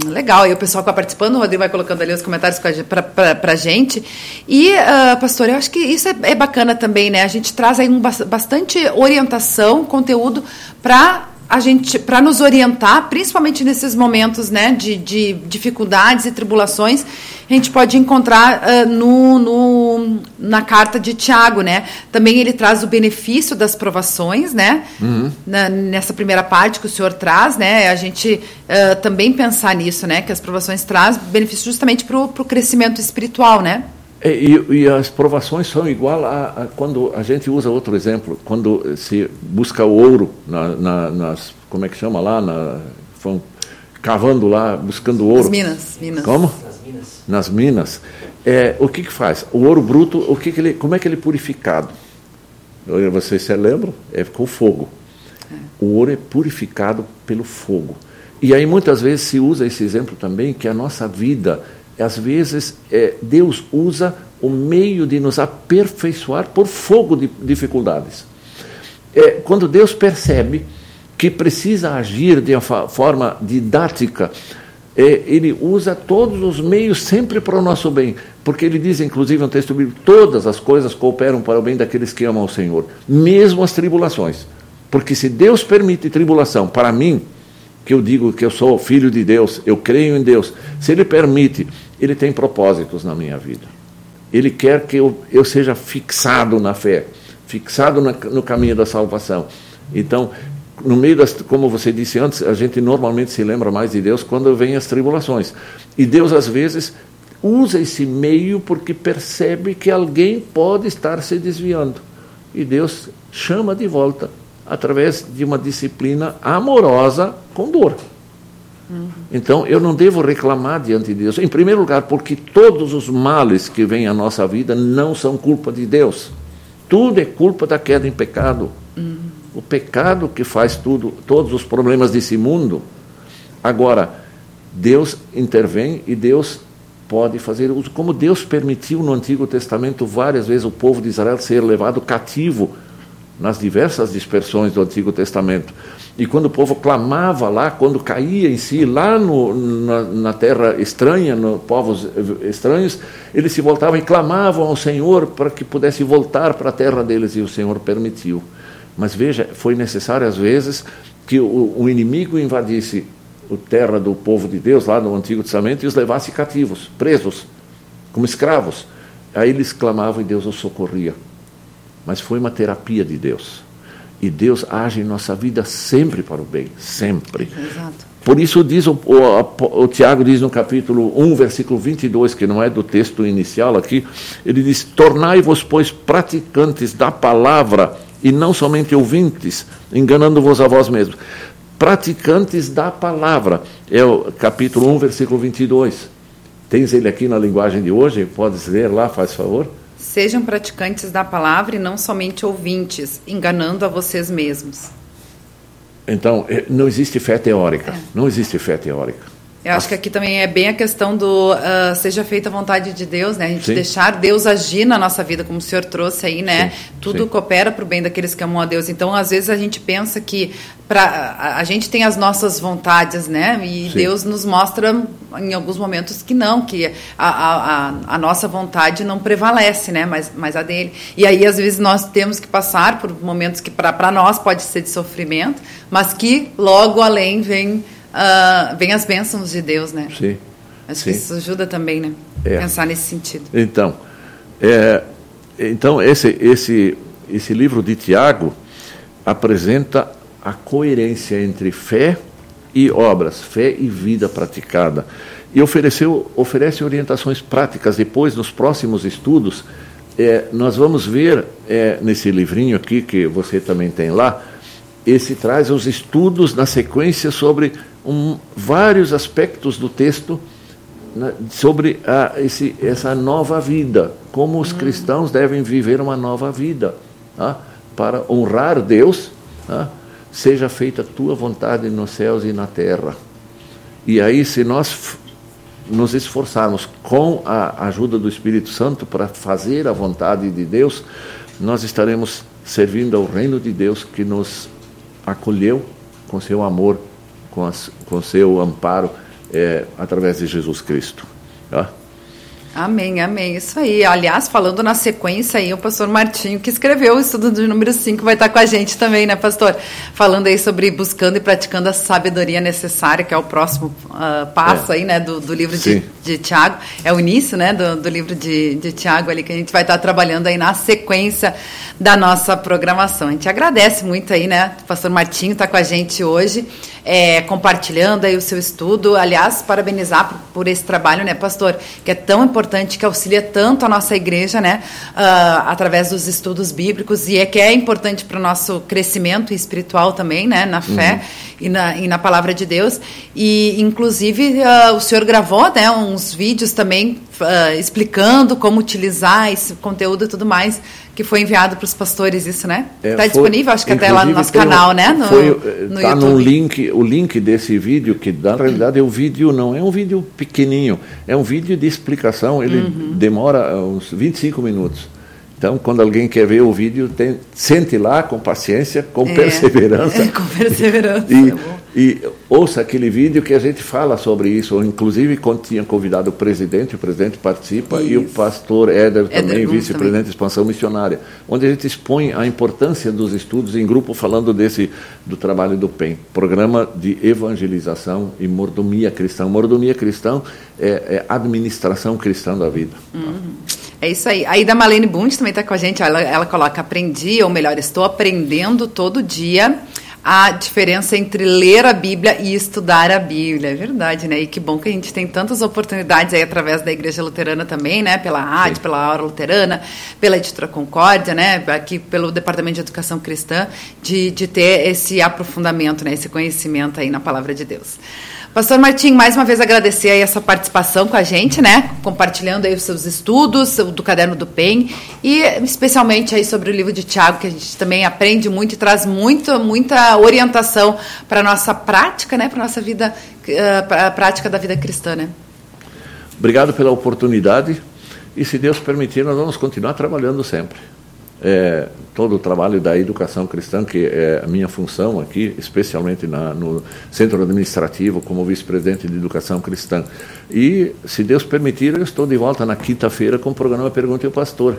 legal, e o pessoal que está participando, o Rodrigo vai colocando ali os comentários para a gente. E, uh, pastor, eu acho que isso é, é, bacana também, né? A gente traz aí um, bastante orientação, conteúdo para a gente para nos orientar, principalmente nesses momentos né, de, de dificuldades e tribulações, a gente pode encontrar uh, no, no, na carta de Tiago, né? Também ele traz o benefício das provações, né? Uhum. Na, nessa primeira parte que o senhor traz, né? A gente uh, também pensar nisso, né? Que as provações trazem benefício justamente para o crescimento espiritual, né? É, e, e, as provações são igual a, a, quando a gente usa outro exemplo, quando se busca o ouro na, na, nas como é que chama lá, na, vão cavando lá, buscando ouro. Nas minas, minas. Como? Nas minas. Nas minas. É, o que que faz? O ouro bruto, o que que ele, como é que ele é purificado? Vocês se lembram? É com fogo. É. O ouro é purificado pelo fogo. E aí muitas vezes se usa esse exemplo também que a nossa vida às vezes é, Deus usa o meio de nos aperfeiçoar por fogo de dificuldades. É, quando Deus percebe que precisa agir de uma forma didática, é, ele usa todos os meios sempre para o nosso bem, porque ele diz, inclusive no texto bíblico, todas as coisas cooperam para o bem daqueles que amam o Senhor, mesmo as tribulações. Porque se Deus permite tribulação para mim, que eu digo que eu sou filho de Deus, eu creio em Deus, se Ele permite, Ele tem propósitos na minha vida. Ele quer que eu, eu seja fixado na fé, fixado na, no caminho da salvação. Então, no meio das, como você disse antes, a gente normalmente se lembra mais de Deus quando vem as tribulações. E Deus, às vezes, usa esse meio porque percebe que alguém pode estar se desviando. E Deus chama de volta através de uma disciplina amorosa com dor. Então, eu não devo reclamar diante de Deus. Em primeiro lugar, porque todos os males que vêm à nossa vida não são culpa de Deus. Tudo é culpa da queda em pecado. Uhum. O pecado que faz tudo, todos os problemas desse mundo. Agora, Deus intervém e Deus pode fazer uso. Como Deus permitiu no Antigo Testamento várias vezes o povo de Israel ser levado cativo nas diversas dispersões do Antigo Testamento. E quando o povo clamava lá, quando caía em si, lá no, na, na, terra estranha, no povos estranhos, eles se voltavam e clamavam ao Senhor para que pudesse voltar para a terra deles, e o Senhor permitiu. Mas veja, foi necessário às vezes que o, o inimigo invadisse a terra do povo de Deus, lá no Antigo Testamento, e os levasse cativos, presos, como escravos. Aí eles clamavam e Deus os socorria mas foi uma terapia de Deus. E Deus age em nossa vida sempre para o bem, sempre. Exato. Por isso diz o, o, o, Tiago diz no capítulo 1, versículo 22, que não é do texto inicial aqui, ele diz: "Tornai-vos pois praticantes da palavra e não somente ouvintes, enganando-vos a vós mesmos". praticantes da palavra. É o capítulo 1, versículo 22. Tens ele aqui na linguagem de hoje? Podes ler lá, faz favor. Sejam praticantes da palavra e não somente ouvintes, enganando a vocês mesmos. Então, é, não existe fé teórica. É. Não existe fé teórica. Eu acho que aqui também é bem a questão do uh, seja feita a vontade de Deus, né? A gente sim. deixar Deus agir na nossa vida, como o senhor trouxe aí, né? Sim, Tudo sim. coopera para o bem daqueles que amam a Deus. Então, às vezes a gente pensa que pra, a, a gente tem as nossas vontades, né? E Deus nos mostra em alguns momentos que não, que a, a, a, nossa vontade não prevalece, né? Mas, mas a dele. E aí, às vezes, nós temos que passar por momentos que para nós pode ser de sofrimento, mas que logo além vem uh, vem as bênçãos de Deus, né? Sim. Acho Sim. que isso ajuda também, né? É. Pensar nesse sentido. Então, é, então esse, esse, esse livro de Tiago apresenta a coerência entre fé e obras, fé e vida praticada. E ofereceu, oferece orientações práticas. Depois, nos próximos estudos, é, nós vamos ver é, nesse livrinho aqui, que você também tem lá, esse traz os estudos na sequência sobre um, vários aspectos do texto né, sobre a, esse, essa nova vida, como os hum. cristãos devem viver uma nova vida, tá? para honrar Deus, tá? seja feita a tua vontade nos céus e na terra. E aí, se nós nos esforçarmos com a ajuda do Espírito Santo para fazer a vontade de Deus, nós estaremos servindo ao reino de Deus que nos acolheu com seu amor com, as, com seu amparo é, através de Jesus Cristo. Tá? Amém, amém. Isso aí. Aliás, falando na sequência aí, o pastor Martinho, que escreveu o estudo do número 5, vai estar com a gente também, né, pastor? Falando aí sobre buscando e praticando a sabedoria necessária, que é o próximo uh, passo é. aí, né, do, do livro de, de Tiago. É o início, né, do, do livro de, de Tiago ali, que a gente vai estar trabalhando aí na sequência da nossa programação. A gente agradece muito aí, né, o pastor Martinho está com a gente hoje é, compartilhando aí o seu estudo. Aliás, parabenizar por, por, esse trabalho, né, pastor, que é tão importante, que auxilia tanto a nossa igreja, né, uh, através dos estudos bíblicos e é que é importante para o nosso crescimento espiritual também, né, na fé uhum. e, na, e na palavra de Deus. E, inclusive, uh, o senhor gravou, né, uns vídeos também uh, explicando como utilizar esse conteúdo e tudo mais que foi enviado para os pastores isso, né? Está é, tá disponível, acho que até lá no nosso canal, né? No, foi, eh, no tá YouTube. link, o link desse vídeo que na realidade é o vídeo não é um vídeo pequenininho, é um vídeo de explicação. Ele uhum. demora uns 25 minutos. Então, quando alguém quer ver o vídeo, tem, sente lá com paciência, com é, perseverança. É, com perseverança. E, é e ouça aquele vídeo que a gente fala sobre isso. Inclusive, quando tinha convidado o presidente, o presidente participa, isso. e o pastor Éder, também, vice-presidente de expansão missionária, onde a gente expõe a importância dos estudos em grupo, falando desse do trabalho do PEN, Programa de Evangelização e Mordomia Cristã. Mordomia Cristã é, é administração cristã da vida. Uhum. É isso aí. Aí da Malene Bund também está com a gente. Ela, ela coloca: aprendi, ou melhor, estou aprendendo todo dia a diferença entre ler a Bíblia e estudar a Bíblia. É verdade, né? E que bom que a gente tem tantas oportunidades aí através da Igreja Luterana também, né? Pela rádio, pela Hora Luterana, pela Editora Concórdia, né? Aqui pelo Departamento de Educação Cristã, de, de ter esse aprofundamento, né? Esse conhecimento aí na Palavra de Deus. Pastor Martim, mais uma vez agradecer aí essa participação com a gente, né? Compartilhando aí os seus estudos, do caderno do PEN e especialmente aí sobre o livro de Tiago, que a gente também aprende muito e traz muito, muita orientação para nossa prática, né? Para nossa vida, uh, a prática da vida cristã, né? Obrigado pela oportunidade e se Deus permitir, nós vamos continuar trabalhando sempre é, todo o trabalho da educação cristã, que é a minha função aqui, especialmente na, no centro administrativo, como vice-presidente de educação cristã. E, se Deus permitir, eu estou de volta na quinta-feira com o programa Pergunte ao Pastor.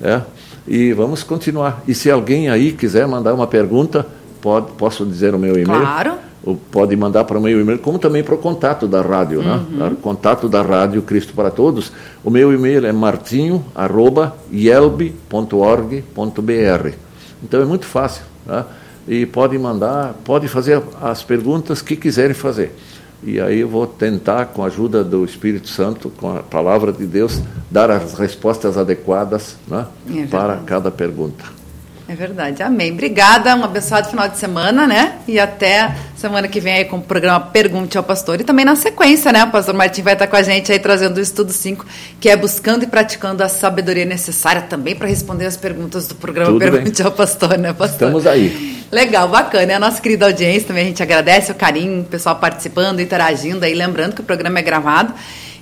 É? E vamos continuar. E se alguém aí quiser mandar uma pergunta, pode, posso dizer o meu e-mail? Claro pode mandar para o meu e-mail, como também para o contato da rádio, né? uhum. né? O contato da rádio Cristo para Todos. O meu e-mail é martinho@yelb.org.br. Então é muito fácil, né? E pode mandar, pode fazer as perguntas que quiserem fazer. E aí eu vou tentar, com a ajuda do Espírito Santo, com a palavra de Deus, dar as respostas adequadas né? é para cada pergunta. É verdade, amém. Obrigada, um abençoado final de semana, né? E até semana que vem aí com o programa Pergunte ao Pastor. E também na sequência, né? O pastor Martim vai estar com a gente aí trazendo o Estudo 5, que é buscando e praticando a sabedoria necessária também para responder as perguntas do programa Tudo Pergunte bem. ao Pastor, né, pastor? Estamos aí. Legal, bacana. E a nossa querida audiência também, a gente agradece o carinho, o pessoal participando, interagindo aí, lembrando que o programa é gravado.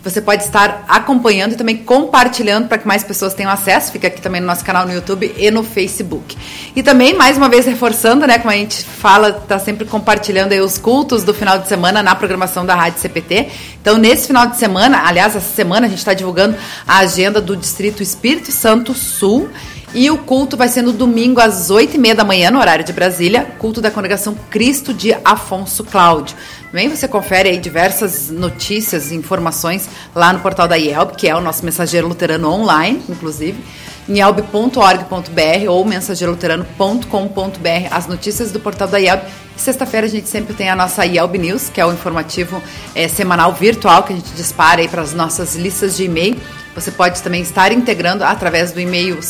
Você pode estar acompanhando e também compartilhando para que mais pessoas tenham acesso. Fica aqui também no nosso canal no YouTube e no Facebook. E também, mais uma vez, reforçando, né? Como a gente fala, está sempre compartilhando aí os cultos do final de semana na programação da Rádio CPT. Então, nesse final de semana, aliás, essa semana a gente está divulgando a agenda do Distrito Espírito Santo Sul. E o culto vai ser no domingo às 8h30 da manhã, no horário de Brasília, culto da congregação Cristo de Afonso Cláudio. Também você confere aí diversas notícias e informações lá no portal da IELB, que é o nosso mensageiro luterano online, inclusive, em elb.org.br ou mensageiroluterano.com.br, as notícias do portal da IELB. Sexta-feira a gente sempre tem a nossa IELB News, que é o informativo é, semanal virtual que a gente dispara aí para as nossas listas de e-mail você pode também estar integrando através do e-mail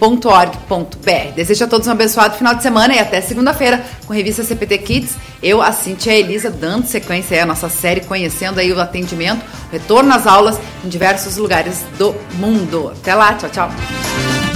site@yelp.org.br. Desejo a todos um abençoado final de semana e até segunda-feira com a revista CPT Kids. Eu, a Cintia e a Elisa, dando sequência à nossa série, conhecendo aí o atendimento, retorno às aulas em diversos lugares do mundo. Até lá, tchau, tchau.